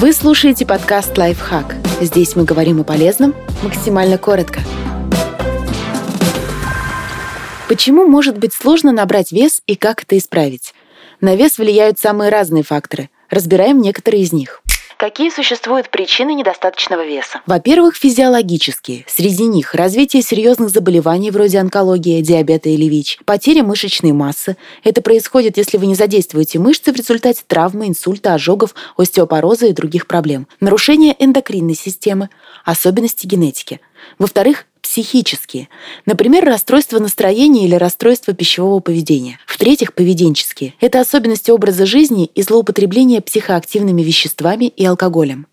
Вы слушаете подкаст «Лайфхак». Здесь мы говорим о полезном максимально коротко. Почему может быть сложно набрать вес и как это исправить? На вес влияют самые разные факторы. Разбираем некоторые из них. Какие существуют причины недостаточного веса? Во-первых, физиологические. Среди них развитие серьезных заболеваний вроде онкологии, диабета или ВИЧ, потеря мышечной массы. Это происходит, если вы не задействуете мышцы в результате травмы, инсульта, ожогов, остеопороза и других проблем. Нарушение эндокринной системы, особенности генетики. Во-вторых, психические. Например, расстройство настроения или расстройство пищевого поведения. В-третьих, поведенческие. Это особенности образа жизни и злоупотребление психоактивными веществами и алкоголем.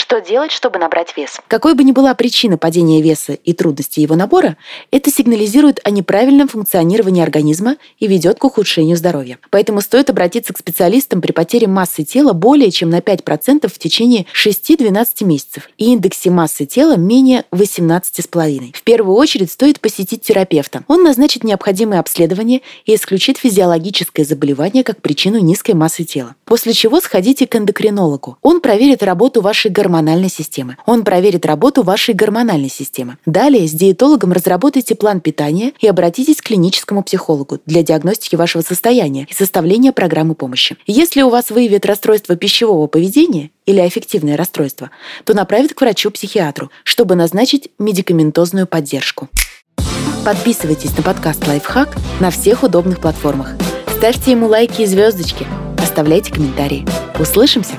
Что делать, чтобы набрать вес? Какой бы ни была причина падения веса и трудности его набора, это сигнализирует о неправильном функционировании организма и ведет к ухудшению здоровья. Поэтому стоит обратиться к специалистам при потере массы тела более чем на 5% в течение 6-12 месяцев и индексе массы тела менее 18,5. В первую очередь стоит посетить терапевта. Он назначит необходимые обследования и исключит физиологическое заболевание как причину низкой массы тела. После чего сходите к эндокринологу. Он проверит работу вашей гормональной системы. Он проверит работу вашей гормональной системы. Далее с диетологом разработайте план питания и обратитесь к клиническому психологу для диагностики вашего состояния и составления программы помощи. Если у вас выявят расстройство пищевого поведения или аффективное расстройство, то направит к врачу-психиатру, чтобы назначить медикаментозную поддержку. Подписывайтесь на подкаст «Лайфхак» на всех удобных платформах. Ставьте ему лайки и звездочки. Оставляйте комментарии. Услышимся!